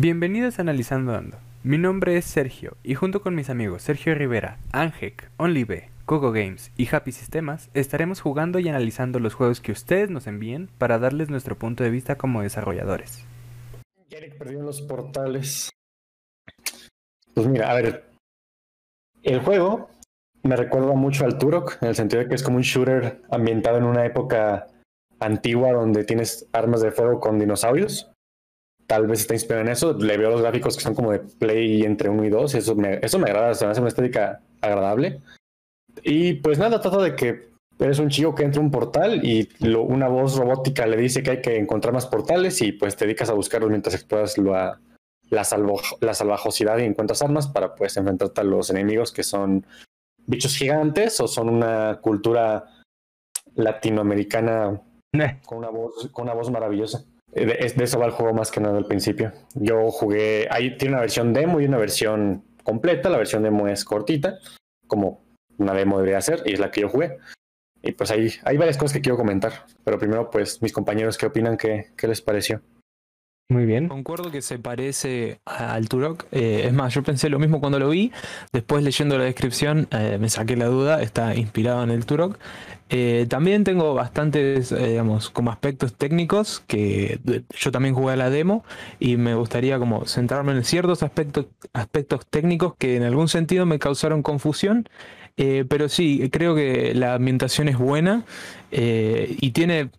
Bienvenidos a Analizando Ando. Mi nombre es Sergio y junto con mis amigos Sergio Rivera, Angek, OnlyB, Coco Games y Happy Sistemas estaremos jugando y analizando los juegos que ustedes nos envíen para darles nuestro punto de vista como desarrolladores. Eric perdió los portales. Pues mira, a ver. El juego me recuerda mucho al Turok, en el sentido de que es como un shooter ambientado en una época antigua donde tienes armas de fuego con dinosaurios. Tal vez está inspirado en eso. Le veo los gráficos que son como de play entre uno y dos. Eso me, eso me agrada, se me hace una estética agradable. Y pues nada, trata de que eres un chico que entra a un portal y una voz robótica le dice que hay que encontrar más portales y pues te dedicas a buscarlos mientras exploras la, la, la salvajosidad y encuentras armas para pues enfrentarte a los enemigos que son bichos gigantes o son una cultura latinoamericana con una voz, con una voz maravillosa. De, de, eso va el juego más que nada al principio. Yo jugué, ahí tiene una versión demo y una versión completa. La versión demo es cortita, como una demo debería ser, y es la que yo jugué. Y pues hay, hay varias cosas que quiero comentar. Pero primero, pues, mis compañeros, ¿qué opinan? ¿Qué, qué les pareció? Muy bien. Concuerdo que se parece al Turok. Eh, es más, yo pensé lo mismo cuando lo vi. Después leyendo la descripción eh, me saqué la duda. Está inspirado en el Turok. Eh, también tengo bastantes, digamos, como aspectos técnicos que yo también jugué a la demo y me gustaría como centrarme en ciertos aspectos, aspectos técnicos que en algún sentido me causaron confusión. pero sí, creo que la ambientación es buena y tiene,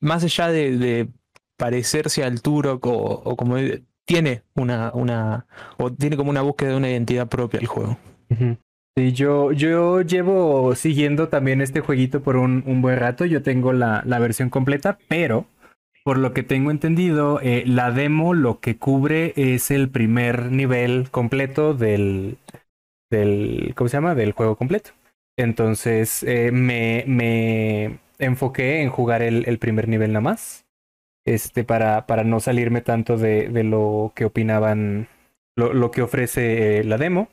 más allá de parecerse al Turok o, como tiene una, una o tiene como una búsqueda de una identidad propia el juego. Sí, yo, yo llevo siguiendo también este jueguito por un, buen rato. Yo tengo la, la, versión completa, pero por lo que tengo entendido, eh, la demo lo que cubre es el primer nivel completo del, del ¿cómo se llama? Del juego completo. Entonces eh, me, me enfoqué en jugar el primer nivel nada más este, para, para no salirme tanto de, de lo que opinaban, lo, lo que ofrece eh, la demo.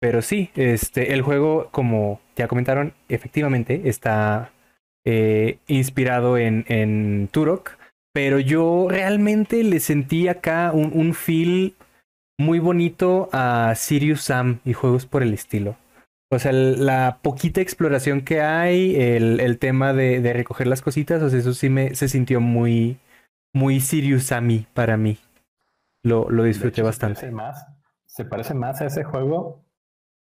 Pero sí, este, el juego, como ya comentaron, efectivamente está eh, inspirado en, en Turok. Pero yo realmente le sentí acá un, un feel muy bonito a Sirius Sam y juegos por el estilo. O sea, la poquita exploración que hay, el, el tema de, de, recoger las cositas, o sea, eso sí me se sintió muy, muy Sirius a mí, para mí. Lo, lo disfruté bastante. Se parece, más, se parece más a ese juego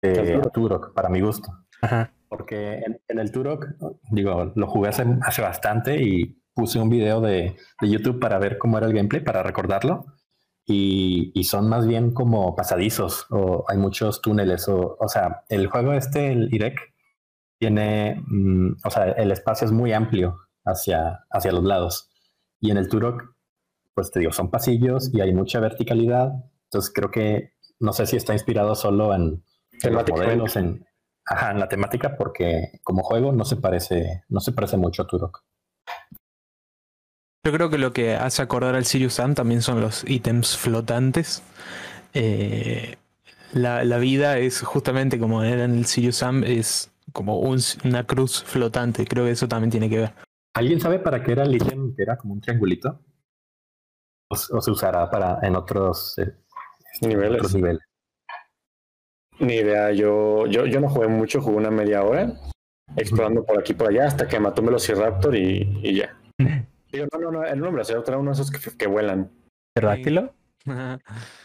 que a Turok, para mi gusto. Ajá. Porque en, el Turok, digo, lo jugué hace, hace bastante y puse un video de, de, YouTube para ver cómo era el gameplay, para recordarlo. Y, y, son más bien como pasadizos o hay muchos túneles. O, o sea, el juego este, el IREC, tiene, mm, o sea, el espacio es muy amplio hacia, hacia los lados. Y en el Turok, pues te digo, son pasillos y hay mucha verticalidad. Entonces creo que, no sé si está inspirado solo en, en los modelos, en, ajá, en la temática, porque como juego no se parece, no se parece mucho a Turok. Yo creo que lo que hace acordar al Sirius Sam también son los ítems flotantes. Eh, la, la, vida es justamente como era en el Sirius Sam, es como un, una cruz flotante. Creo que eso también tiene que ver. ¿Alguien sabe para qué era el ítem que era como un triangulito? ¿O, o se usará para en otros eh, niveles? Otros niveles? Ni idea, yo, yo, yo no jugué mucho, jugué una media hora explorando por aquí y por allá hasta que mató un Velociraptor y, y ya. Digo, no, no, no, el nombre Velociraptor era uno de esos que, que vuelan. ¿Pterodáctilo?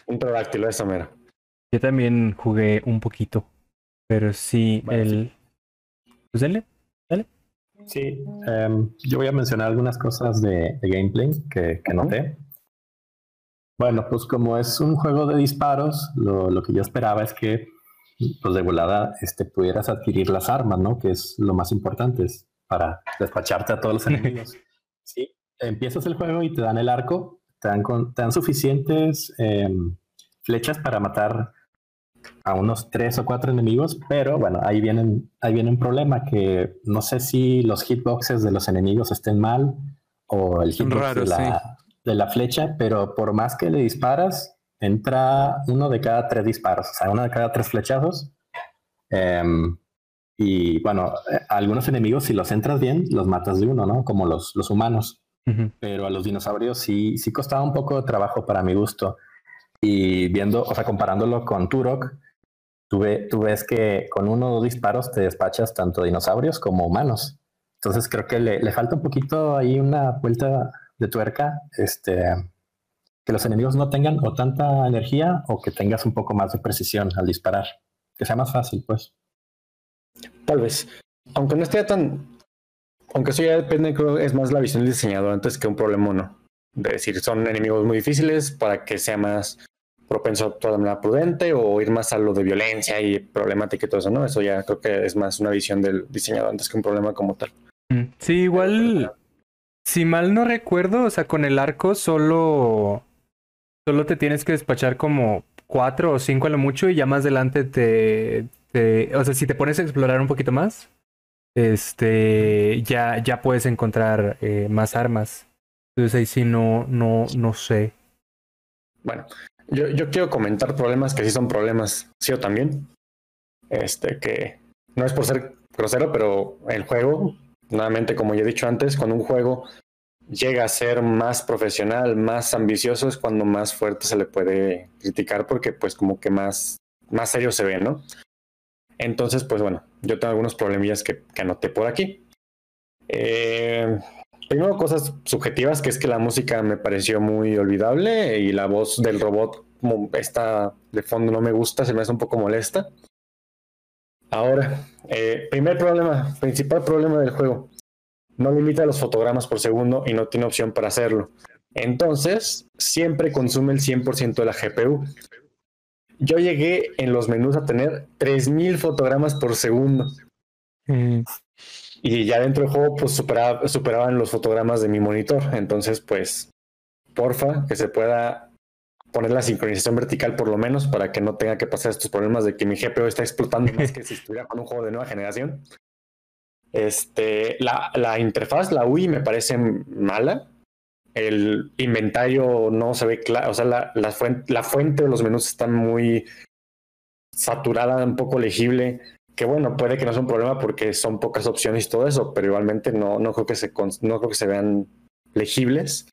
un pterodáctilo, esa mera. Yo también jugué un poquito, pero sí, bueno, el... Sí. Pues. Sí, um, yo voy a mencionar algunas cosas de, de gameplay que, que noté. Bueno, pues como es un juego de disparos, lo, lo, que yo esperaba es que, pues de volada, este, pudieras adquirir las armas, ¿no? Que es lo más importante es para despacharte a todos los enemigos. sí, empiezas el juego y te dan el arco, te dan, con, te dan suficientes eh, flechas para matar a unos tres o cuatro enemigos, pero bueno, ahí viene, ahí viene un problema que no sé si los hitboxes de los enemigos estén mal o el hitbox Raro, de, la, sí. de la flecha, pero por más que le disparas, entra uno de cada tres disparos, o sea, uno de cada tres flechazos. Um, y bueno, algunos enemigos, si los entras bien, los matas de uno, ¿no? Como los, los humanos. Uh -huh. Pero a los dinosaurios sí, sí costaba un poco de trabajo para mi gusto. Y viendo, o sea, comparándolo con Turok, tú, tú ves que con uno o dos disparos te despachas tanto dinosaurios como humanos. Entonces creo que le, le falta un poquito ahí una vuelta de tuerca, este, que los enemigos no tengan o tanta energía o que tengas un poco más de precisión al disparar, que sea más fácil, pues. Tal vez. Aunque no esté tan. Aunque eso ya depende, creo es más la visión del diseñador antes que un problema no. De decir, son enemigos muy difíciles para que sea más propenso a toda manera prudente o ir más a lo de violencia y problemática y todo eso, ¿no? Eso ya creo que es más una visión del diseñador antes que un problema como tal. Mm, sí, igual. Si mal no recuerdo, o sea, con el arco solo. Solo te tienes que despachar como cuatro o cinco a lo mucho y ya más adelante te, o sea, si te pones a explorar un poquito más, este, ya, ya puedes encontrar eh, más armas. Entonces ahí sí no, no, no sé. Bueno, yo, yo quiero comentar problemas que sí son problemas, sí o también. Este, que no es por ser grosero, pero el juego, nuevamente, como ya he dicho antes, cuando un juego llega a ser más profesional, más ambicioso, es cuando más fuerte se le puede criticar porque pues como que más, más serio se ve, ¿no? Entonces, pues bueno, yo tengo algunos problemillas que, anoté por aquí. Eh, primero, cosas subjetivas, que es que la música me pareció muy olvidable y la voz del robot, como está de fondo, no me gusta, se me hace un poco molesta. Ahora, eh, primer problema, principal problema del juego, no limita los fotogramas por segundo y no tiene opción para hacerlo. Entonces, siempre consume el 100% de la GPU yo llegué en los menús a tener 3000 fotogramas por segundo. Mm. Y ya dentro del juego, pues superaban los fotogramas de mi monitor. Entonces, pues, porfa, que se pueda poner la sincronización vertical por lo menos para que no tenga que pasar estos problemas de que mi GPU está explotando más que si estuviera con un juego de nueva generación. Este, la, la interfaz, la UI, me parece mala el inventario no se ve claro, o sea, la, la, fuente, la los menús está muy saturada, un poco legible, que bueno, puede que no sea un problema porque son pocas opciones y todo eso, pero igualmente no, no, creo, que se, no creo que se vean legibles.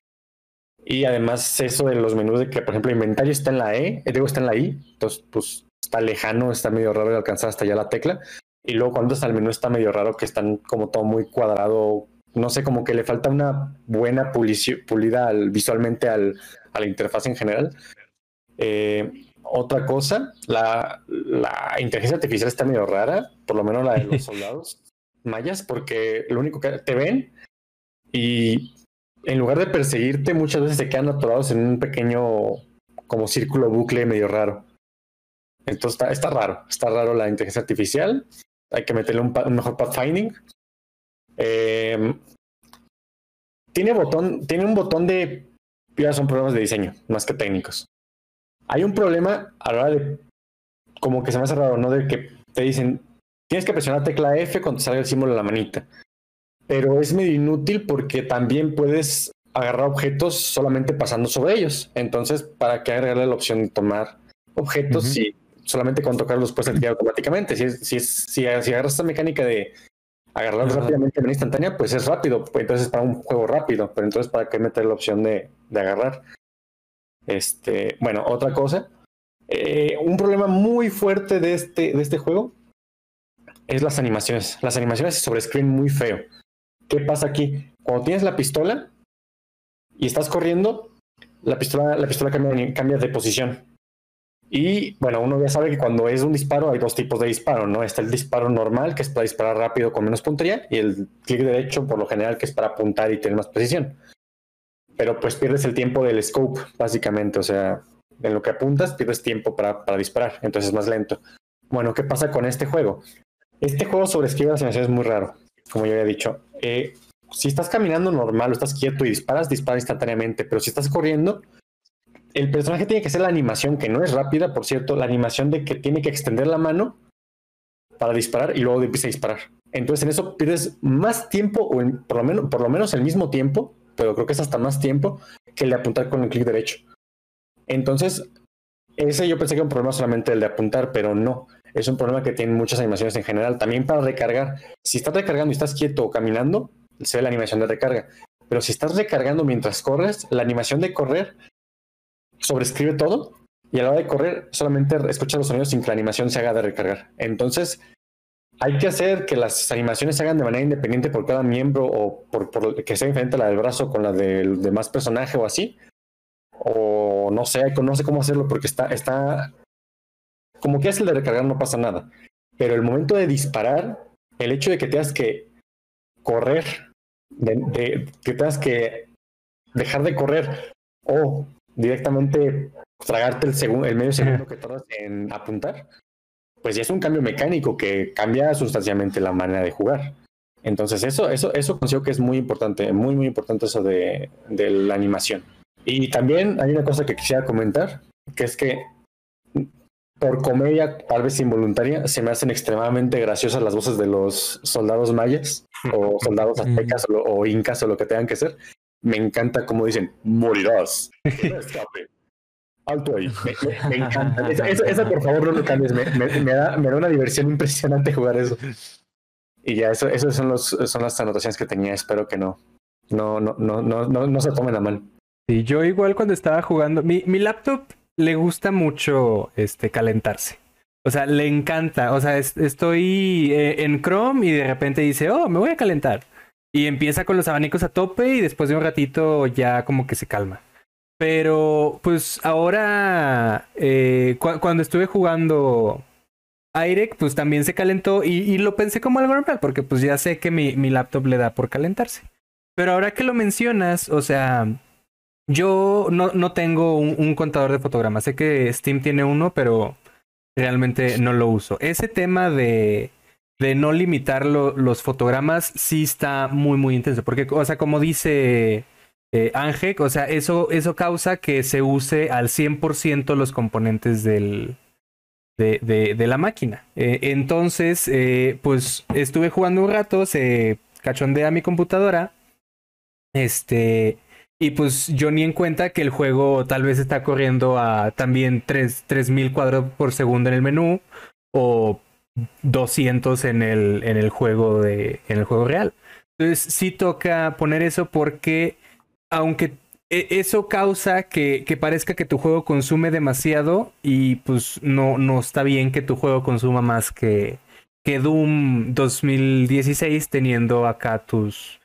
Y además eso de los menús de que, por ejemplo, inventario está en la E, eh, digo, está en la I, entonces pues está lejano, está medio raro de alcanzar hasta allá la tecla. Y luego cuando está el menú está medio raro que están como todo muy cuadrado, no sé, como que le falta una buena pulida visualmente al, a la interfaz en general. Eh, otra cosa, la, la, inteligencia artificial está medio rara, por lo menos la de los soldados mayas, porque lo único que te ven y en lugar de perseguirte, muchas veces se quedan atorados en un pequeño como círculo bucle medio raro. Entonces está, está raro, está raro la inteligencia artificial. Hay que meterle un, un mejor pathfinding. Eh, tiene botón, tiene un botón de. Ya son problemas de diseño, más que técnicos. Hay un problema a la hora de. Como que se me hace raro, ¿no? De que te dicen. Tienes que presionar la tecla F cuando salga el símbolo de la manita. Pero es medio inútil porque también puedes agarrar objetos solamente pasando sobre ellos. Entonces, ¿para qué agregarle la opción de tomar objetos si solamente con tocarlos puedes activar automáticamente? Si, si, si, si agarras esta mecánica de agarrarlo rápidamente en instantánea, pues es rápido, entonces para un juego rápido, pero entonces para qué meter la opción de, de agarrar. Este, bueno, otra cosa, eh, un problema muy fuerte de este, de este juego es las animaciones. Las animaciones sobre screen muy feo. ¿Qué pasa aquí? Cuando tienes la pistola y estás corriendo, la pistola, la pistola cambia, cambia de posición. Y bueno, uno ya sabe que cuando es un disparo hay dos tipos de disparo, ¿no? Está el disparo normal, que es para disparar rápido con menos puntería, y el clic derecho, por lo general, que es para apuntar y tener más precisión. Pero pues pierdes el tiempo del scope, básicamente, o sea, en lo que apuntas pierdes tiempo para, para disparar, entonces es más lento. Bueno, ¿qué pasa con este juego? Este juego sobre esquiva es muy raro, como ya había dicho. Eh, si estás caminando normal o estás quieto y disparas, dispara instantáneamente, pero si estás corriendo, el personaje tiene que hacer la animación, que no es rápida, por cierto, la animación de que tiene que extender la mano para disparar y luego empieza a disparar. Entonces en eso pierdes más tiempo, o por, lo menos, por lo menos el mismo tiempo, pero creo que es hasta más tiempo que el de apuntar con el clic derecho. Entonces, ese yo pensé que era un problema solamente el de apuntar, pero no. Es un problema que tienen muchas animaciones en general. También para recargar. Si estás recargando y estás quieto o caminando, se ve la animación de recarga. Pero si estás recargando mientras corres, la animación de correr sobrescribe todo y a la hora de correr solamente escucha los sonidos sin que la animación se haga de recargar. Entonces, hay que hacer que las animaciones se hagan de manera independiente por cada miembro o por, por que sea diferente la del brazo con la del demás personaje o así. O no sé, no sé cómo hacerlo porque está, está como que es el de recargar no pasa nada. Pero el momento de disparar, el hecho de que tengas que correr, de, que tengas que dejar de correr o directamente tragarte el, segundo, el medio segundo que tardas en apuntar, pues ya es un cambio mecánico que cambia sustancialmente la manera de jugar. Entonces eso, eso, eso considero que es muy importante, muy, muy importante eso de, de la animación. Y también hay una cosa que quisiera comentar, que es que por comedia, tal vez involuntaria, se me hacen extremadamente graciosas las voces de los soldados mayas o soldados aztecas o, incas o lo que tengan que ser. Me encanta como dicen, morirás. Alto ahí. Me, encanta. Esa, por favor, no lo cambies. Me, da, me da una diversión impresionante jugar eso. Y ya, eso, eso son, los, son las anotaciones que tenía. Espero que no, no, no, no, no, no, no se tomen a mal. Sí, yo igual cuando estaba jugando, mi, mi laptop le gusta mucho este, calentarse. O sea, le encanta. O sea, estoy eh, en Chrome y de repente dice, oh, me voy a calentar. Y empieza con los abanicos a tope y después de un ratito ya como que se calma. Pero pues ahora, eh, cuando estuve jugando Airec, pues también se calentó y, lo pensé como algo normal, porque pues ya sé que mi, mi laptop le da por calentarse. Pero ahora que lo mencionas, o sea, yo no, no tengo un, contador de fotogramas. Sé que Steam tiene uno, pero realmente no lo uso. Ese tema de, de no limitar los fotogramas sí está muy, muy intenso. Porque, o sea, como dice eh, Ángel, o sea, eso, eso causa que se use al 100% los componentes del, de, de, la máquina. Eh, entonces, eh, pues estuve jugando un rato, se cachondea mi computadora. Este y pues yo ni en cuenta que el juego tal vez está corriendo a también 3000 cuadros por segundo en el menú o 200 en el, en el juego de en el juego real. Entonces sí toca poner eso porque aunque e, eso causa que, que, parezca que tu juego consume demasiado y pues no, no está bien que tu juego consuma más que, que Doom 2016 teniendo acá tus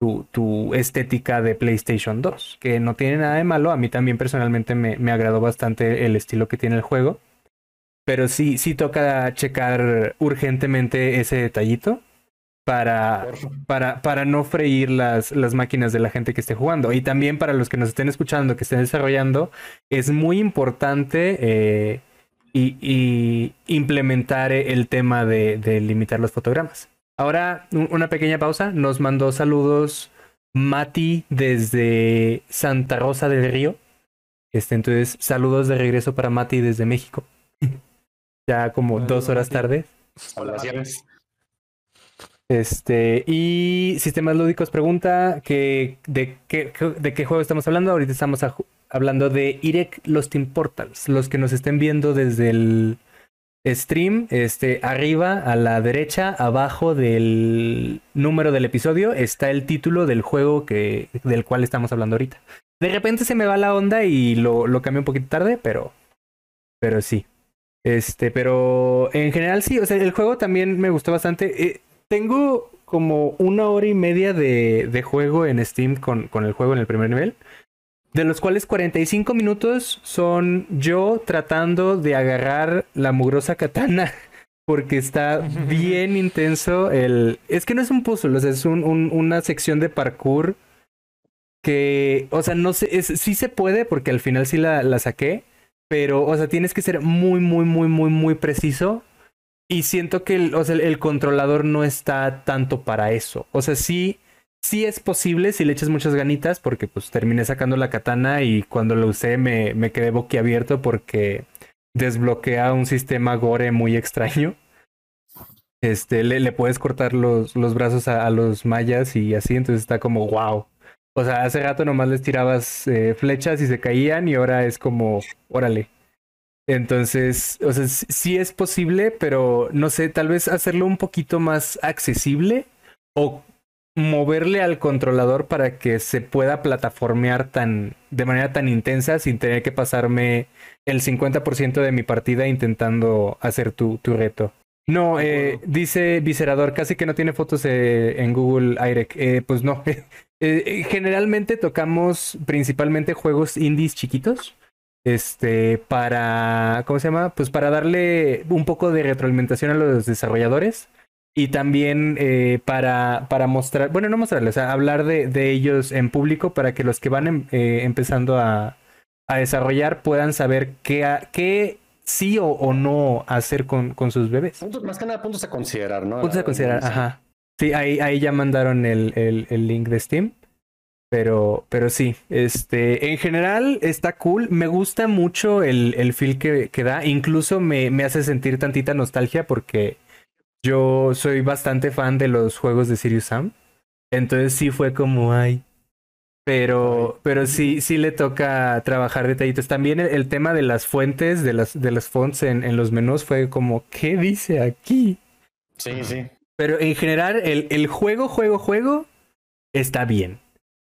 tu, estética de PlayStation 2, que no tiene nada de malo. A mí también personalmente me, me agradó bastante el estilo que tiene el juego. Pero sí, sí toca checar urgentemente ese detallito para, para, para no freír las, las máquinas de la gente que esté jugando. Y también para los que nos estén escuchando, que estén desarrollando, es muy importante eh, y, implementar el tema de, de limitar los fotogramas. Ahora, una pequeña pausa. Nos mandó saludos Mati desde Santa Rosa del Río. Este, entonces, saludos de regreso para Mati desde México. ya como dos horas tarde. Hola, Este, y Sistemas Lúdicos pregunta que, de, qué, de qué juego estamos hablando. Ahorita estamos hablando de Irek Los Team Portals. Los que nos estén viendo desde el stream, este, arriba a la derecha, abajo del número del episodio, está el título del juego que, del cual estamos hablando ahorita. De repente se me va la onda y lo, lo cambié un poquito tarde, pero, pero sí. Este, pero en general sí, o sea, el juego también me gustó bastante. Eh, tengo como una hora y media de, de juego en Steam con, con el juego en el primer nivel de los cuales 45 minutos son yo tratando de agarrar la mugrosa katana. Porque está bien intenso el... Es que no es un puzzle, o sea, es un, una sección de parkour que, o sea, no sé, es, sí se puede porque al final sí la, la saqué, pero, o sea, tienes que ser muy, muy, muy, muy, muy preciso. Y siento que el, o sea, el controlador no está tanto para eso. O sea, sí sí es posible si le echas muchas ganitas, porque pues terminé sacando la katana y cuando lo usé me, me quedé boquiabierto porque desbloquea un sistema gore muy extraño. Este, le, le puedes cortar los, los brazos a, los mayas y así, entonces está como wow. O sea, hace rato nomás les tirabas eh, flechas y se caían y ahora es como, órale. Entonces, o sea, sí es posible, pero no sé, tal vez hacerlo un poquito más accesible o moverle al controlador para que se pueda plataformear tan, de manera tan intensa sin tener que pasarme el 50% de mi partida intentando hacer tu, tu reto. No, eh, dice Viserador, casi que no tiene fotos eh, en Google IREC. Eh, pues no. Eh, generalmente tocamos principalmente juegos indies chiquitos. Este, para, ¿cómo se llama? Pues para darle un poco de retroalimentación a los desarrolladores y también eh, para, para mostrar, bueno, no mostrarles, o sea, hablar de, de, ellos en público para que los que van em, eh, empezando a, a, desarrollar puedan saber qué, a, qué sí o, o, no hacer con, con sus bebés. Puntos, más que nada puntos a considerar, ¿no? Puntos a considerar, ajá. Sí, ahí, ahí ya mandaron el, el, el link de Steam. Pero, pero sí, este, en general está cool. Me gusta mucho el, el feel que, que da. Incluso me, me, hace sentir tantita nostalgia porque yo soy bastante fan de los juegos de Sirius Sam. Entonces sí fue como, ay. Pero, pero sí, sí le toca trabajar detallitos. También el, el tema de las fuentes, de las, de las fonts en, en, los menús fue como, ¿qué dice aquí? Sí, sí. Pero en general, el, el juego, juego, juego está bien.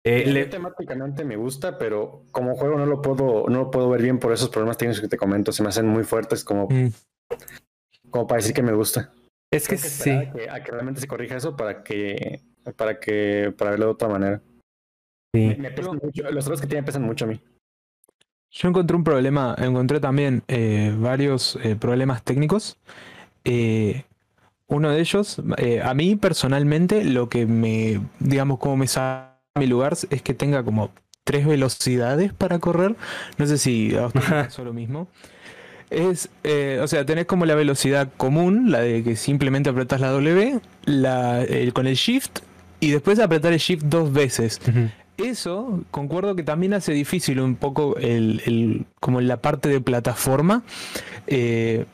Eh, le... Temáticamente me gusta, pero como juego no lo puedo, no lo puedo ver bien por esos problemas técnicos que te comento. Se me hacen muy fuertes como, mm. como para decir que me gusta. Es que, que sí. A que, a que, realmente se corrija eso para que, para que, para verlo de otra manera. Sí. Me, me pesan mucho, los errores que tiene pesan mucho a mí. Yo encontré un problema, encontré también eh, varios eh, problemas técnicos. Eh, uno de ellos, eh, a mí personalmente, lo que me, digamos, como me sale mi lugar es que tenga como tres velocidades para correr. No sé si a usted pasó lo mismo. Es, eh, o sea, tenés como la velocidad común, la de que simplemente apretas la W, la, el, con el Shift y después apretar el Shift dos veces. Uh -huh. Eso, concuerdo que también hace difícil un poco el, el como la parte de plataforma. Eh,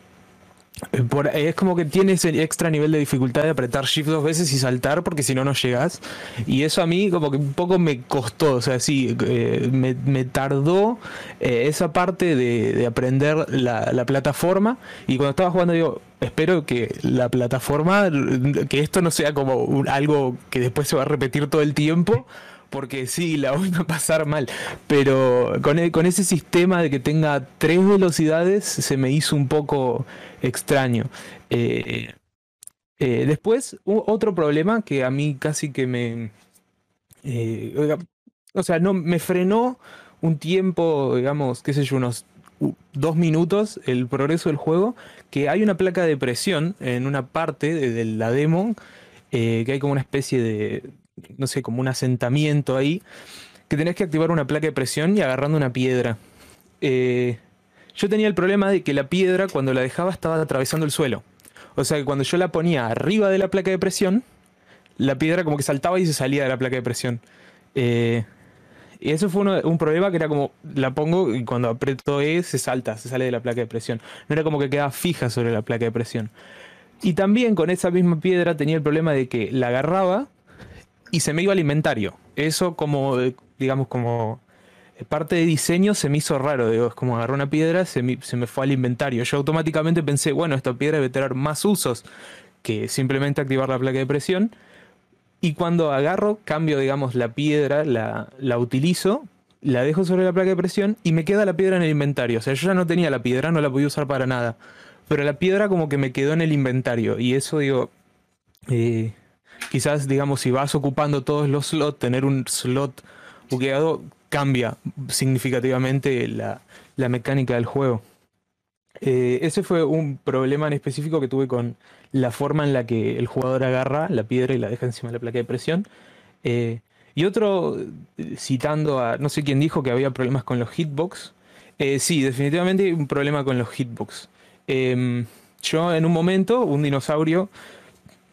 por, es como que tienes el extra nivel de dificultad de apretar shift dos veces y saltar porque si no no llegas y eso a mí como que un poco me costó o sea sí eh, me, me, tardó eh, esa parte de, de aprender la, la, plataforma. Y cuando estaba jugando digo espero que la plataforma que esto no sea como algo que después se va a repetir todo el tiempo porque sí, la voy a pasar mal. Pero con, el, con, ese sistema de que tenga tres velocidades se me hizo un poco extraño. Eh, eh, después, otro problema que a mí casi que me... Eh, o sea, no, me frenó un tiempo, digamos, qué sé yo, unos dos minutos el progreso del juego, que hay una placa de presión en una parte de la demo, que hay como una especie de no sé, como un asentamiento ahí, que tenés que activar una placa de presión y agarrando una piedra. Eh, yo tenía el problema de que la piedra cuando la dejaba estaba atravesando el suelo. O sea que cuando yo la ponía arriba de la placa de presión, la piedra como que saltaba y se salía de la placa de presión. Eh, y eso fue un problema que era como, la pongo y cuando aprieto E se salta, se sale de la placa de presión. No era como que quedaba fija sobre la placa de presión. Y también con esa misma piedra tenía el problema de que la agarraba y se me iba al inventario. Eso como, digamos, como parte de diseño se me hizo raro. Digo, es como agarrar una piedra, se me, se me fue al inventario. Yo automáticamente pensé, bueno, esta piedra debe tener más usos que simplemente activar la placa de presión. Y cuando agarro, cambio, digamos, la piedra, la, la utilizo, la dejo sobre la placa de presión y me queda la piedra en el inventario. O sea, yo ya no tenía la piedra, no la podía usar para nada. Pero la piedra como que me quedó en el inventario. Y eso, digo, eh, quizás, digamos, si vas ocupando todos los slots, tener un slot buqueado cambia significativamente la, la mecánica del juego. Eh, ese fue un problema en específico que tuve con la forma en la que el jugador agarra la piedra y la deja encima de la placa de presión. Eh, y otro, citando a no sé quién dijo que había problemas con los hitbox. Eh, sí, definitivamente un problema con los hitbox. Em, yo en un momento, un dinosaurio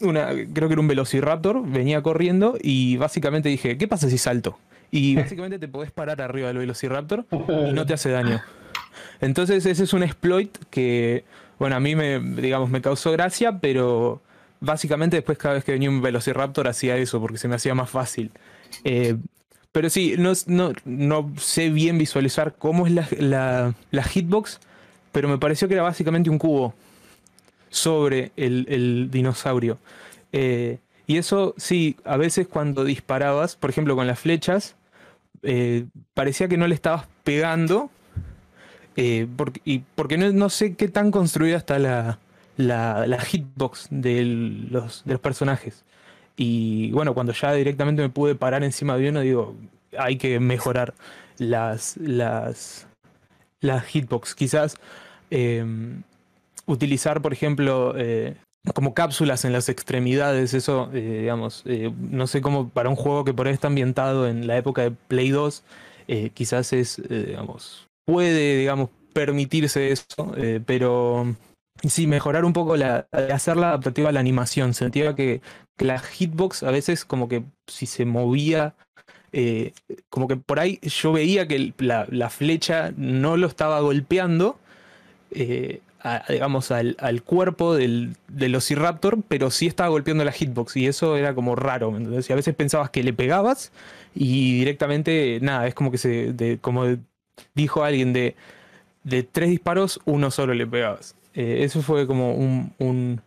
una, creo que era un velociraptor, venía corriendo y básicamente dije, ¿qué pasa si salto? Y básicamente te podés parar arriba del velociraptor y no te hace daño. Entonces ese es un exploit que, bueno, a mí me, digamos, me causó gracia, pero básicamente después cada vez que venía un velociraptor hacía eso porque se me hacía más fácil. Eh, pero sí, no, no, no, sé bien visualizar cómo es la, la, la hitbox, pero me pareció que era básicamente un cubo sobre el, el dinosaurio. Eh, Y eso, sí, a veces cuando disparabas, por ejemplo con las flechas, eh, parecía que no le estabas pegando. eh, porque, y porque no, no sé qué tan construida está la, la, la hitbox de los, de los personajes. Y bueno, cuando ya directamente me pude parar encima de uno, digo, hay que mejorar las, las, las hitbox. Quizás utilizar, por ejemplo, eh, como cápsulas en las extremidades, eso, eh, digamos, eh, no sé cómo para un juego que por ahí está ambientado en la época de Play 2, eh, quizás es, digamos, puede, digamos, permitirse eso, pero sí, mejorar un poco la, hacerla adaptativa a la animación. Sentía que, que la hitbox a veces como que si se movía como que por ahí yo veía que la, la flecha no lo estaba golpeando, eh, a- digamos, al, al cuerpo del, del Ociraptor, pero sí estaba golpeando la hitbox y eso era como raro, ¿me entendés? Y a veces pensabas que le pegabas y directamente, nada, es como que se, de- como dijo alguien, de, de tres disparos, uno solo le pegabas. Eh, eso fue como un, un,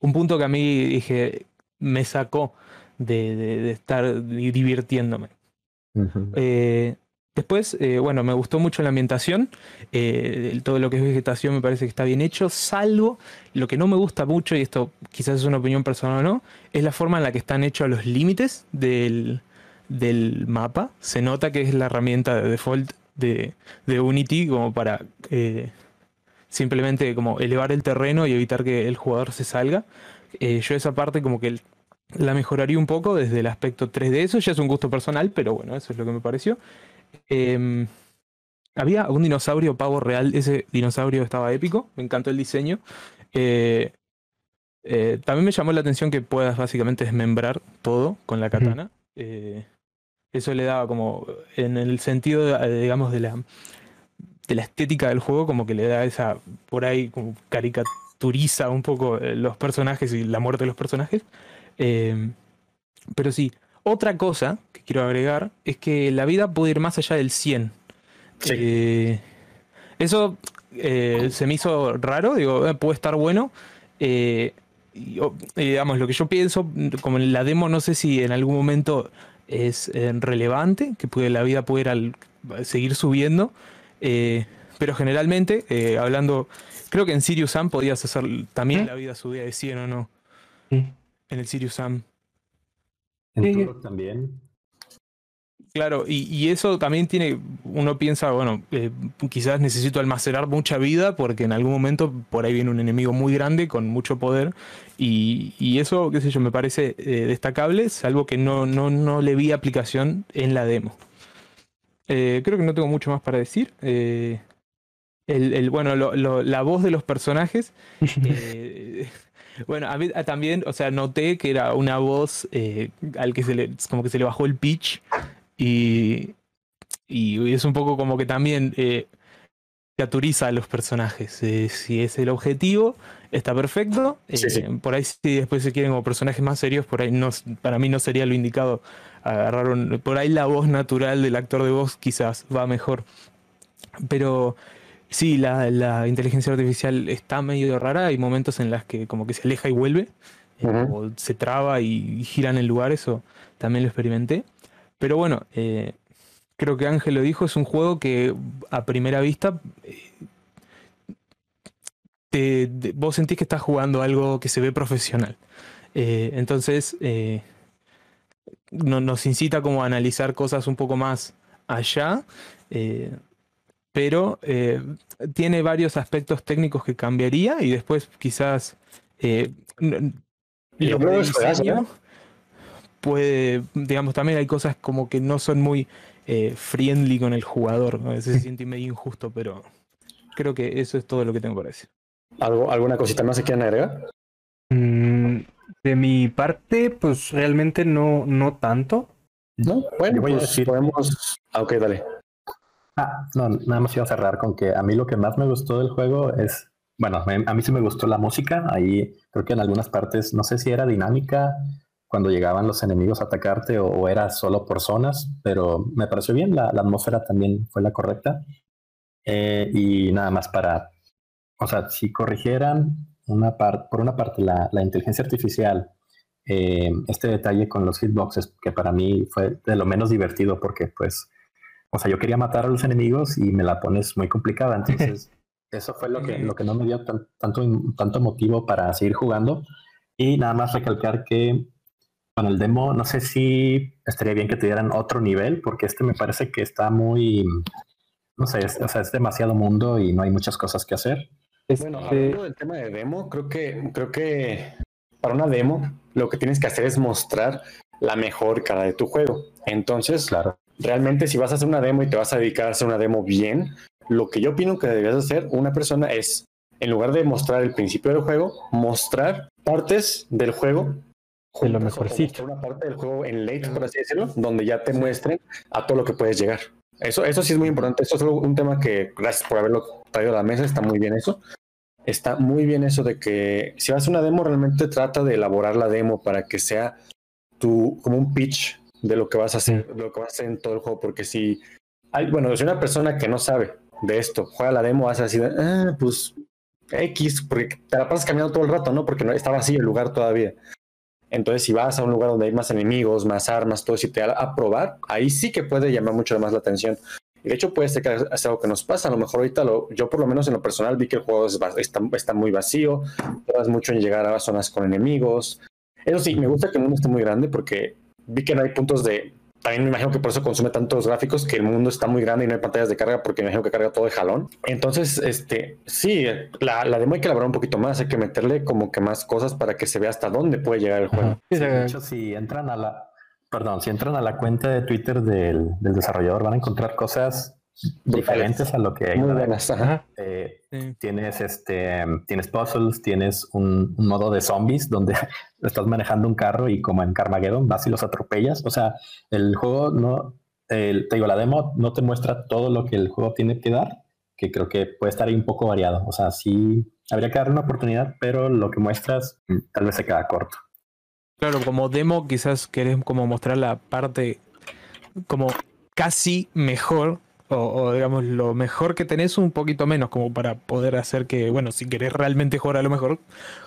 un punto que a mí dije, me sacó de, de- de estar divirtiéndome. Eh, después, eh, bueno, me gustó mucho la ambientación. eh, todo lo que es vegetación me parece que está bien hecho, salvo lo que no me gusta mucho, y esto quizás es una opinión personal o no, es la forma en la que están hechos los límites del, del mapa. Se nota que es la herramienta de default de, de Unity como para eh, simplemente como elevar el terreno y evitar que el jugador se salga. Yo esa parte como que la mejoraría un poco desde el aspecto 3D. Eso ya es un gusto personal, pero bueno, eso es lo que me pareció. Em, había un dinosaurio pavo real, ese dinosaurio estaba épico, me encantó el diseño. Eh, eh, también me llamó la atención que puedas básicamente desmembrar todo con la katana. Eh, eso le daba como, en el sentido, de, digamos, de la, de la estética del juego, como que le da esa, por ahí, como caricaturiza un poco los personajes y la muerte de los personajes. Pero sí, otra cosa que quiero agregar es que la vida puede ir más allá del 100. Sí. Eh, eso eh, se me hizo raro, digo, eh, puede estar bueno. Eh, digamos, lo que yo pienso, como en la demo, no sé si en algún momento es relevante, que puede, la vida puede ir al- seguir subiendo. pero generalmente, hablando, creo que en Sirius Sam podías hacer también ¿Mm? la vida subida de 100 o no. Sí. En el Sirius Sam. En Sí. Turok también. Claro, y, y eso también tiene, uno piensa, bueno, eh, quizás necesito almacenar mucha vida porque en algún momento por ahí viene un enemigo muy grande con mucho poder y, y eso, qué sé yo, me parece eh, destacable, salvo que no, no, no le vi aplicación en la demo. Eh, creo que no tengo mucho más para decir. Eh, el, el- bueno, lo- lo- la voz de los personajes eh, bueno, a mí también, o sea, noté que era una voz eh, al que se le, como que se le bajó el pitch y, y es un poco como que también eh, caturiza a los personajes. Eh, si es el objetivo, está perfecto. Sí, sí. Eh, Por ahí si después se quieren como personajes más serios, por ahí no, para mí no sería lo indicado agarrar un- por ahí la voz natural del actor de voz quizás va mejor. Pero sí, la, la inteligencia artificial está medio rara. Hay momentos en las que como que se aleja y vuelve. eh. O se traba y gira en el lugar. Eso también lo experimenté. Pero bueno, eh, creo que Ángel lo dijo. Es un juego que a primera vista eh, te- te- vos sentís que estás jugando algo que se ve profesional. Eh, entonces, no- nos incita como a analizar cosas un poco más allá, pero tiene varios aspectos técnicos que cambiaría y después quizás eh, Y lo es juegazo, diseño ¿eh? puede, digamos, también hay cosas como que no son muy eh, friendly con el jugador, a veces se siente medio injusto, pero creo que eso es todo lo que tengo para decir. ¿Algo, ¿Alguna cosita más que quieran agregar? Mm, de mi parte, pues realmente no, no tanto. No, bueno, pues decir- podemos. Ah, ok, dale. Ah, no, nada más iba a cerrar con que a mí lo que más me gustó del juego es, bueno, a mí sí me gustó la música. Ahí creo que en algunas partes, no sé si era dinámica cuando llegaban los enemigos a atacarte o, era solo por zonas, pero me pareció bien. La, atmósfera también fue la correcta. Eh, y nada más para, o sea, si corrigieran una por una parte la, la inteligencia artificial eh, este detalle con los hitboxes, que para mí fue de lo menos divertido porque pues, o sea, yo quería matar a los enemigos y me la pones muy complicada. Entonces, eso fue lo que, lo que no me dio tanto, tanto motivo para seguir jugando. Y nada más recalcar que con el demo, no sé si estaría bien que te dieran otro nivel, porque este me parece que está muy, no sé, es, o sea, es demasiado mundo y no hay muchas cosas que hacer. Bueno, este hablando del tema de demo, creo que, creo que para una demo lo que tienes que hacer es mostrar la mejor cara de tu juego. Entonces, claro. Realmente si vas a hacer una demo y te vas a dedicar a hacer una demo bien, lo que yo opino que deberías hacer una persona es, en lugar de mostrar el principio del juego, mostrar partes del juego de lo mejorcito. Una parte del juego en late, por así decirlo, donde ya te muestren a todo lo que puedes llegar. Eso, eso sí es muy importante. Eso es un tema que, gracias por haberlo traído a la mesa, está muy bien eso. Está muy bien eso de que si vas a una demo, realmente trata de elaborar la demo para que sea tu, como un pitch de lo que vas a hacer, de lo que vas a hacer en todo el juego. Porque si hay, bueno, si una persona que no sabe de esto juega la demo, vas a decir, ah, pues X, porque te la pasas caminando todo el rato, ¿no? Porque no está vacío el lugar todavía. Entonces, si vas a un lugar donde hay más enemigos, más armas, todo y te da a probar, ahí sí que puede llamar mucho más la atención. Y de hecho, puede ser que es algo que nos pasa. A lo mejor ahorita, yo por lo menos en lo personal vi que el juego está, está, muy vacío, tardas mucho en llegar a zonas con enemigos. Eso sí, me gusta que el mundo esté muy grande porque vi que no hay puntos de también me imagino que por eso consume tantos gráficos, que el mundo está muy grande y no hay pantallas de carga, porque me imagino que carga todo de jalón. Entonces, este, sí, la, la demo hay que elaborar un poquito más, hay que meterle como que más cosas para que se vea hasta dónde puede llegar el juego. de hecho, si entran a la, perdón, si entran a la cuenta de Twitter del, del desarrollador, van a encontrar cosas diferentes a lo que hay. Eh, tienes este, tienes puzzles, tienes un, modo de zombies donde estás manejando un carro y como en Carmageddon vas y los atropellas. O sea, el juego no, te digo, la demo no te muestra todo lo que el juego tiene que dar, que creo que puede estar ahí un poco variado. O sea, sí habría que darle una oportunidad, pero lo que muestras mm, tal vez se queda corto. Claro, como demo quizás querés como mostrar la parte como casi mejor o, digamos lo mejor que tenés un poquito menos como para poder hacer que, bueno, si querés realmente jugar a lo mejor,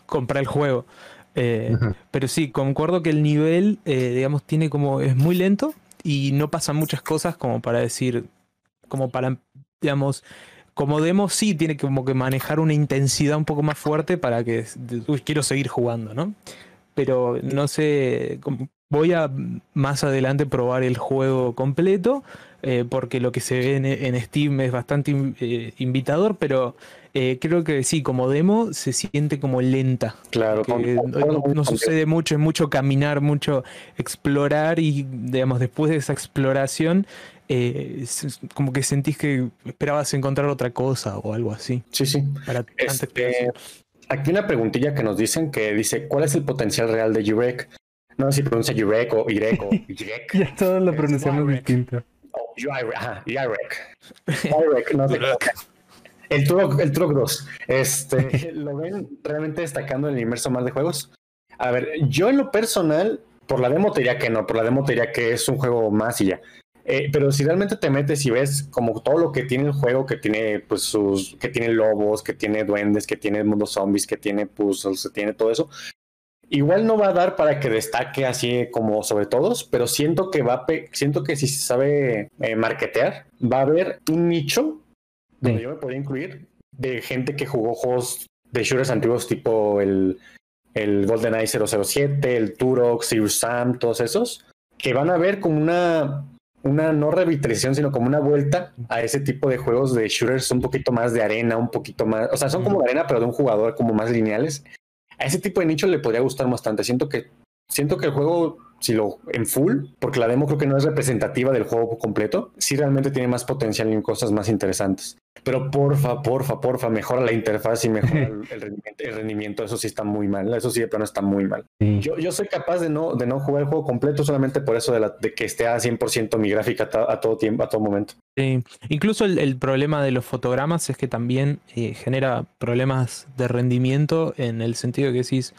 compra el juego. Eh, pero sí, concuerdo que el nivel, eh, digamos, tiene como, es muy lento y no pasan muchas cosas como para decir, como para, digamos, como demo sí tiene como que manejar una intensidad un poco más fuerte para que, uy, quiero seguir jugando, ¿no? Pero no sé, voy a más adelante probar el juego completo eh, porque lo que se ve en, Steam es bastante eh, invitador, pero eh, creo que sí, como demo se siente como lenta. Claro, no, sucede mucho, es mucho caminar, mucho explorar y, digamos, después de esa exploración, como que sentís que esperabas encontrar otra cosa o algo así. Sí, sí. Este, aquí una preguntilla que nos dicen que dice, ¿cuál es el potencial real de Jurek? No sé si pronuncia Jurek o Irek o ya todos lo pronunciamos distinto. El Turok, el 2. Este, ¿Lo ven realmente destacando en el inmerso más de juegos? A ver, yo en lo personal, por la demo te diría que no, por la demo te diría que es un juego más y ya. Eh, pero si realmente te metes y ves como todo lo que tiene el juego, que tiene pues sus, que tiene lobos, que tiene duendes, que tiene mundo zombies, que tiene puzzles, que tiene todo eso, Igual no va a dar para que destaque así como sobre todos, pero siento que va siento que si se sabe eh, marketear, va a haber un nicho donde yo me podría incluir de gente que jugó juegos de shooters antiguos tipo el, el GoldenEye 007, el Turok, Sirius Sam, todos esos, que van a ver como una, una no revitalización, sino como una vuelta a ese tipo de juegos de shooters un poquito más de arena, un poquito más, o sea, son como de arena, pero de un jugador como más lineales a ese tipo de nicho le podría gustar bastante. Siento que, siento que el juego, si lo en full, porque la demo creo que no es representativa del juego completo, sí realmente tiene más potencial en cosas más interesantes. Pero porfa, porfa, porfa, mejora la interfaz y mejora el, rendimiento, Eso sí está muy mal. Eso sí de plano está muy mal. Yo, yo soy capaz de no, de no jugar el juego completo solamente por eso de, la, de que esté a 100% mi gráfica a, todo tiempo, a todo momento. Sí. Incluso el, problema de los fotogramas es que también eh, genera problemas de rendimiento en el sentido que decís,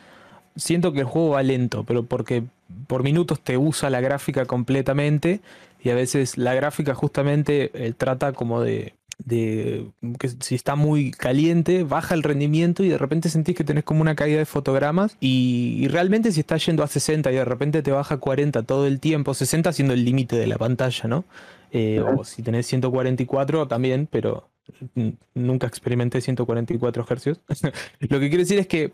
siento que el juego va lento, pero porque por minutos te usa la gráfica completamente y a veces la gráfica justamente eh, trata como de de que si está muy caliente, baja el rendimiento y de repente sentís que tenés como una caída de fotogramas y, realmente si estás yendo a 60 y de repente te baja a 40 todo el tiempo, 60 siendo el límite de la pantalla, ¿no? Eh, o si tenés 144 también, pero nunca experimenté 144 Hz. Lo que quiero decir es que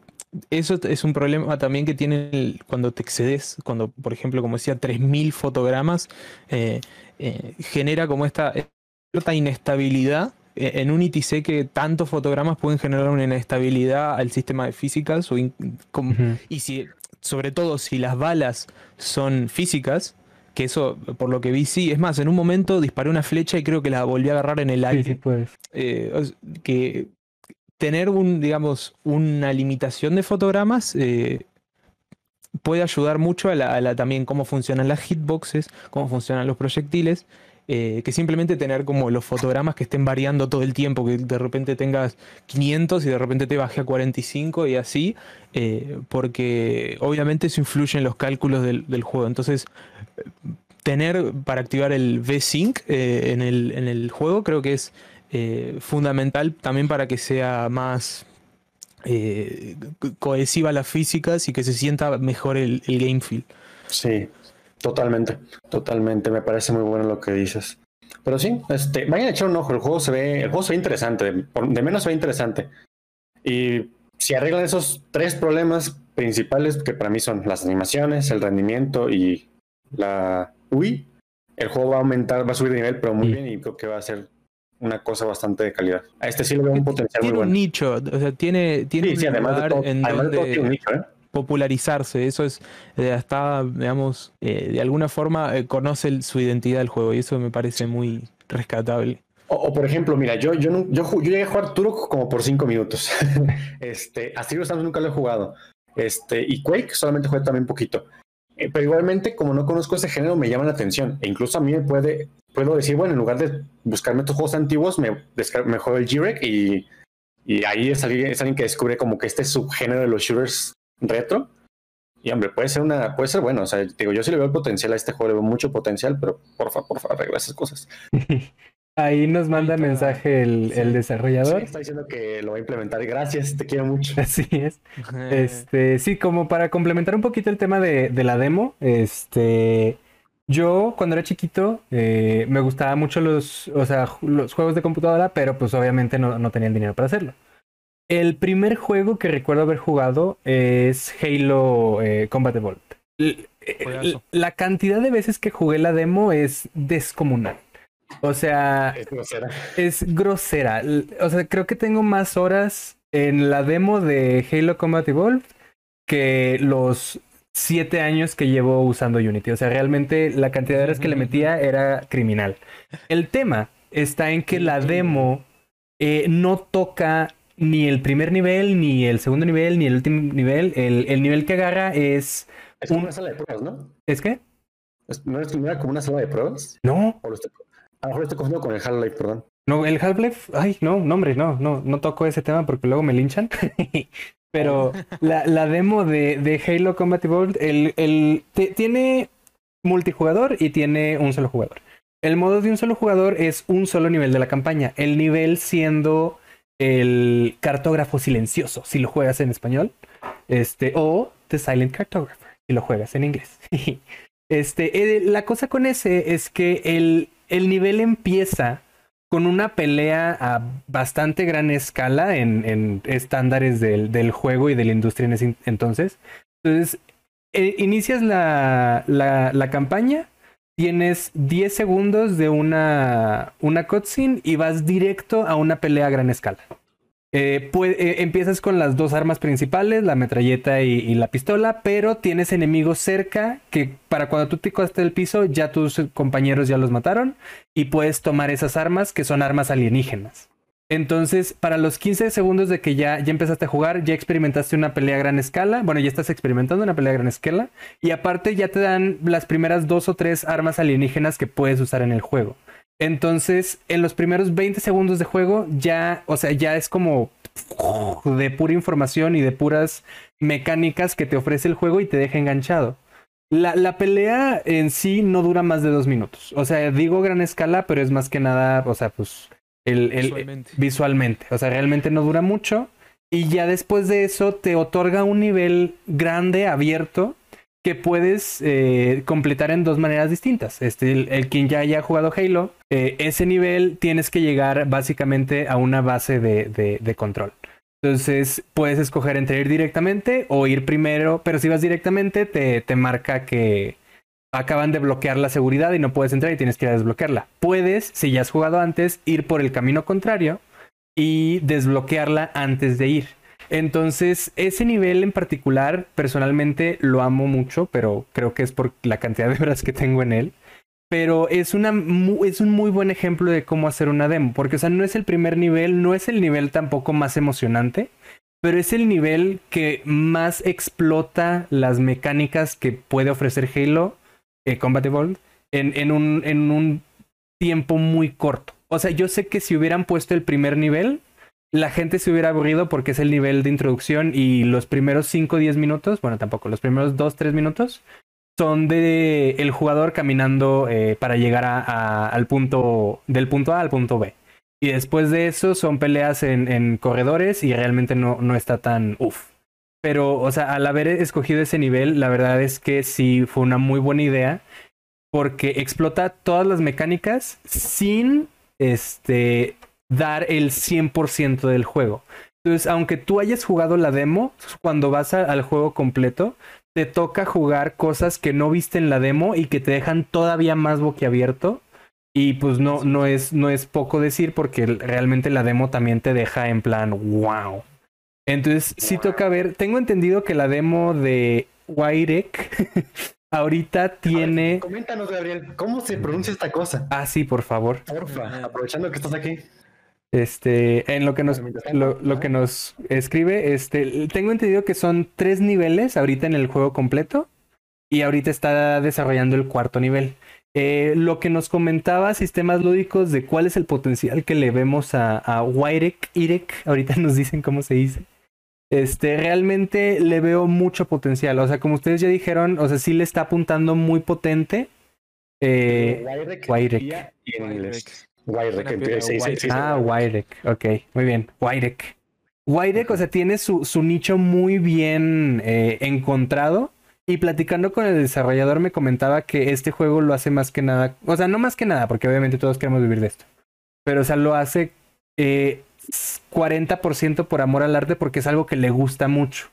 eso es un problema también que tiene cuando te excedes, cuando, por ejemplo, como decía, 3000 fotogramas, eh, eh, genera como esta, cierta inestabilidad. En Unity sé que tantos fotogramas pueden generar una inestabilidad al sistema de físicas. Y si, sobre todo, si las balas son físicas, que eso, por lo que vi, sí. Es más, en un momento disparé una flecha y creo que la volví a agarrar en el aire. Eh, que tener un, digamos, una limitación de fotogramas eh, puede ayudar mucho a, la, también cómo funcionan las hitboxes, cómo funcionan los proyectiles. Eh, que simplemente tener como los fotogramas que estén variando todo el tiempo, que de repente tengas 500 y de repente te baje a 45 y así, porque obviamente eso influye en los cálculos del, del juego. Entonces, tener para activar el V-Sync eh, en, el, en, el, juego creo que es eh, fundamental también para que sea más eh, cohesiva las físicas y que se sienta mejor el, game feel. Sí, totalmente, totalmente. Me parece muy bueno lo que dices. Pero sí, este, vayan a echar un ojo. El juego se ve, el juego se ve interesante, de menos se ve interesante. Y si arreglan esos tres problemas principales, que para mí son las animaciones, el rendimiento y la UI, el juego va a aumentar, va a subir de nivel, pero muy bien y creo que va a ser una cosa bastante de calidad. A este sí lo veo un potencial muy bueno. Tiene un nicho, o sea, tiene, tiene un lugar en donde popularizarse. Eso es, eh, hasta, digamos, eh, de alguna forma eh, conoce su identidad del juego y eso me parece muy rescatable. O, por ejemplo, mira, yo, yo, yo, yo, llegué a jugar Turok como por cinco minutos. este, así los nunca lo he jugado. Este, y Quake solamente jugué también poquito. Eh, pero igualmente, como no conozco ese género, me llama la atención. E incluso a mí me puede, puedo decir, bueno, en lugar de buscarme estos juegos antiguos, me, me juego el G-Rec y, y, ahí es alguien, es alguien que descubre como que este subgénero de los shooters retro. Y hombre, puede ser una, puede ser bueno. O sea, digo, yo sí le veo el potencial a este juego, le veo mucho potencial, pero por favor, por favor, arregla esas cosas. Ahí nos manda mensaje el, el desarrollador. Sí, está diciendo que lo va a implementar. Gracias, te quiero mucho. Así es. Este, sí, como para complementar un poquito el tema de, de la demo, este, yo cuando era chiquito eh, me gustaban mucho los, o sea, los juegos de computadora, pero pues obviamente no, no tenía el dinero para hacerlo. El primer juego que recuerdo haber jugado es Halo eh, Combat Evolved. la cantidad de veces que jugué la demo es descomunal. O sea, es grosera. Es grosera. O sea, creo que tengo más horas en la demo de Halo Combat Evolved que los siete años que llevo usando Unity. O sea, realmente la cantidad de horas que le metía era criminal. El tema está en que la demo eh, no toca ni el primer nivel, ni el segundo nivel, ni el último nivel. El, nivel que agarra es. Es una sala de pruebas, ¿no? ¿Es qué? ¿No es como una sala de pruebas? No. A lo mejor estoy confundiendo con el Half-Life, perdón. No, el Half-Life, ay, no, no, hombre, no, no, no toco ese tema porque luego me linchan. Pero la, demo de, Halo Combat Evolved, el, el tiene multijugador y tiene un solo jugador. El modo de un solo jugador es un solo nivel de la campaña. El nivel siendo el cartógrafo silencioso, si lo juegas en español. Este, o The Silent Cartographer, si lo juegas en inglés. este, eh, la cosa con ese es que el, el nivel empieza con una pelea a bastante gran escala en, estándares del, juego y de la industria en ese entonces. Entonces, eh, inicias la, campaña, tienes 10 segundos de una, una cutscene y vas directo a una pelea a gran escala. Eh, empiezas con las dos armas principales, la metralleta y, la pistola, pero tienes enemigos cerca que para cuando tú te costas el piso ya tus compañeros ya los mataron y puedes tomar esas armas que son armas alienígenas. Entonces, para los 15 segundos de que ya, ya empezaste a jugar, ya experimentaste una pelea a gran escala. Bueno, ya estás experimentando una pelea a gran escala. Y aparte ya te dan las primeras dos o tres armas alienígenas que puedes usar en el juego. Entonces, en los primeros 20 segundos de juego, ya, o sea, ya es como de pura información y de puras mecánicas que te ofrece el juego y te deja enganchado. La, la, pelea en sí no dura más de dos minutos. O sea, digo gran escala, pero es más que nada, o sea, pues El, el- Visualmente. visualmente. O sea, realmente no dura mucho. Y ya después de eso te otorga un nivel grande, abierto, que puedes eh, completar en dos maneras distintas. Este, el, quien ya haya jugado Halo, eh, ese nivel tienes que llegar básicamente a una base de, de- de control. Entonces puedes escoger entre ir directamente o ir primero, pero si vas directamente te, te marca que acaban de bloquear la seguridad y no puedes entrar y tienes que ir a desbloquearla. Puedes, si ya has jugado antes, ir por el camino contrario y desbloquearla antes de ir. Entonces, ese nivel en particular, personalmente lo amo mucho, pero creo que es por la cantidad de horas que tengo en él. Pero es, una, es un muy buen ejemplo de cómo hacer una demo, porque, o sea, no es el primer nivel, no es el nivel tampoco más emocionante, pero es el nivel que más explota las mecánicas que puede ofrecer Halo eh, Combat Evolved en, en, un, en un tiempo muy corto. O sea, yo sé que si hubieran puesto el primer nivel, la gente se hubiera aburrido porque es el nivel de introducción y los primeros 5 o 10 minutos, bueno, tampoco, los primeros 2 3 minutos son de el jugador caminando eh, para llegar a- al punto del punto A al punto B. Y después de eso son peleas en, en corredores y realmente no, no está tan uff. Pero, o sea, al haber escogido ese nivel, la verdad es que sí fue una muy buena idea porque explota todas las mecánicas sin este dar el 100% del juego. Entonces, aunque tú hayas jugado la demo, cuando vas a- al juego completo, te toca jugar cosas que no viste en la demo y que te dejan todavía más boquiabierto. Y pues no, no, es, no es poco decir porque realmente la demo también te deja en plan, wow. Entonces, sí toca ver. Tengo entendido que la demo de Wairek ahorita tiene. Coméntanos, Gabriel, ¿cómo se pronuncia esta cosa? Ah, sí, por favor. Porfa, aprovechando que estás aquí. Este, en lo que nos, lo, que nos escribe, este, tengo entendido que son tres niveles ahorita en el juego completo y ahorita está desarrollando el cuarto nivel. Eh, lo que nos comentaba sistemas lúdicos de cuál es el potencial que le vemos a, a Wairek, Irek, ahorita nos dicen cómo se dice. Este, realmente le veo mucho potencial. O sea, como ustedes ya dijeron, o sea, sí le está apuntando muy potente. Eh, Wairek, Wairek. guía y en Wairek. inglés. Sí, sí, sí, sí. Ah, Wairek. Ok, muy bien. Wairek. Wairek, o sea, tiene su, su nicho muy bien eh, encontrado. Y platicando con el desarrollador me comentaba que este juego lo hace más que nada. O sea, no más que nada, porque obviamente todos queremos vivir de esto. Pero, o sea, lo hace eh, 40% por amor al arte porque es algo que le gusta mucho.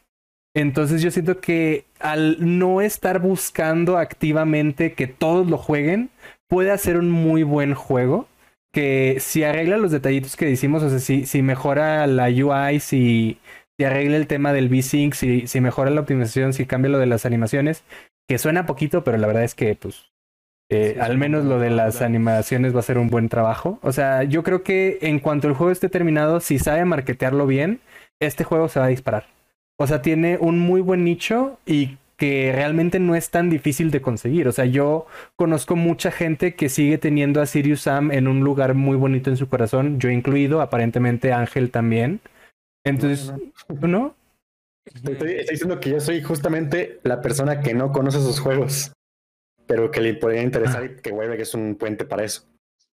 Entonces yo siento que al no estar buscando activamente que todos lo jueguen, puede hacer un muy buen juego que si arregla los detallitos que decimos, o sea, si, si mejora la UI, si, si arregla el tema del V-Sync, si, si mejora la optimización, si cambia lo de las animaciones, que suena poquito, pero la verdad es que, pues, eh, Sí, al menos lo de las animaciones va a ser un buen trabajo. O sea, yo creo que en cuanto el juego esté terminado, si sabe marketearlo bien, este juego se va a disparar. O sea, tiene un muy buen nicho y que realmente no es tan difícil de conseguir. O sea, yo conozco mucha gente que sigue teniendo a Sirius Sam en un lugar muy bonito en su corazón, yo incluido, aparentemente Ángel también. Entonces, ¿tú no? Estoy, estoy diciendo que yo soy justamente la persona que no conoce sus juegos, pero que le podría interesar y que Wairek es un puente para eso.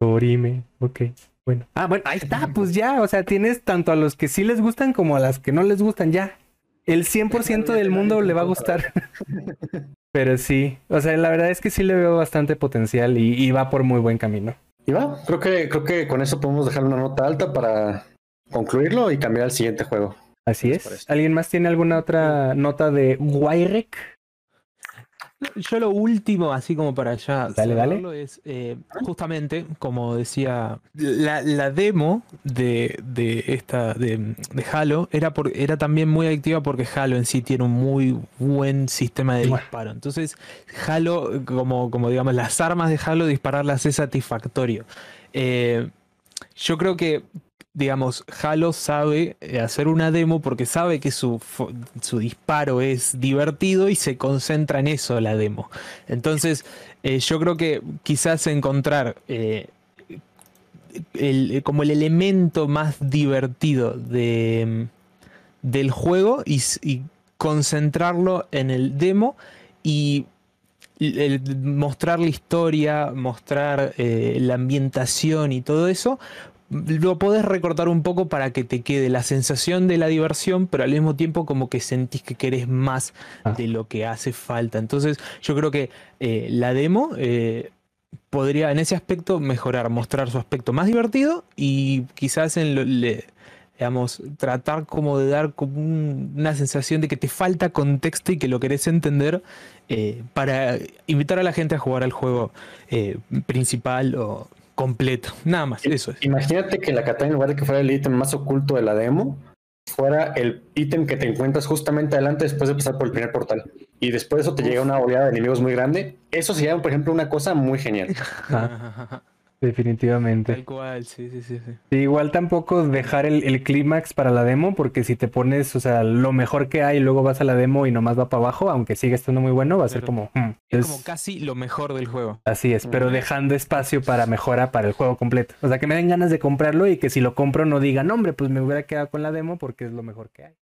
Orime, ok. Bueno. Ah, bueno, ahí está, pues ya. O sea, tienes tanto a los que sí les gustan como a las que no les gustan ya. El 100% del mundo le va a gustar. Pero sí, o sea, la verdad es que sí le veo bastante potencial y, y va por muy buen camino. Y va, creo que, creo que con eso podemos dejar una nota alta para concluirlo y cambiar al siguiente juego. Así ¿Qué les es. ¿Alguien más tiene alguna otra nota de Wairek? Yo lo último, así como para ya Dale, es eh, justamente, como decía, la, la demo de, de esta de, de Halo era, por, era también muy adictiva porque Halo en sí tiene un muy buen sistema de disparo. Entonces, Halo, como, como digamos, las armas de Halo, dispararlas es satisfactorio. Eh, yo creo que, digamos, Halo sabe eh, hacer una demo porque sabe que su, su disparo es divertido y se concentra en eso la demo. Entonces, eh, yo creo que quizás encontrar eh, el- como el elemento más divertido de, del juego y, concentrarlo en el demo y mostrar la historia, mostrar la ambientación y todo eso, lo podés recortar un poco para que te quede la sensación de la diversión, pero al mismo tiempo como que sentís que querés más Ah. de lo que hace falta. Entonces yo creo que eh, la demo eh, podría en ese aspecto mejorar, mostrar su aspecto más divertido y quizás en lo- le- digamos, tratar como de dar como un- una sensación de que te falta contexto y que lo querés entender eh, para invitar a la gente a jugar al juego principal o completo. Nada más, eso es. Imagínate que la katana, en lugar de que fuera el ítem más oculto de la demo, fuera el ítem que te encuentras justamente adelante después de pasar por el primer portal. Y después de eso te llega una oleada de enemigos muy grande. Eso sería, por ejemplo, una cosa muy genial. Definitivamente. Tal cual, sí, sí, sí. sí. Sí, igual tampoco dejar el, el clímax para la demo, porque si te pones, o sea, lo mejor que hay y luego vas a la demo y nomás va para abajo, aunque siga estando muy bueno, va a ser como... hmm. Es Es- como casi lo mejor del juego. Así es, pero dejando espacio para mejora para el juego completo. O sea, que me den ganas de comprarlo y que si lo compro no digan, hombre, pues me hubiera quedado con la demo porque es lo mejor que hay.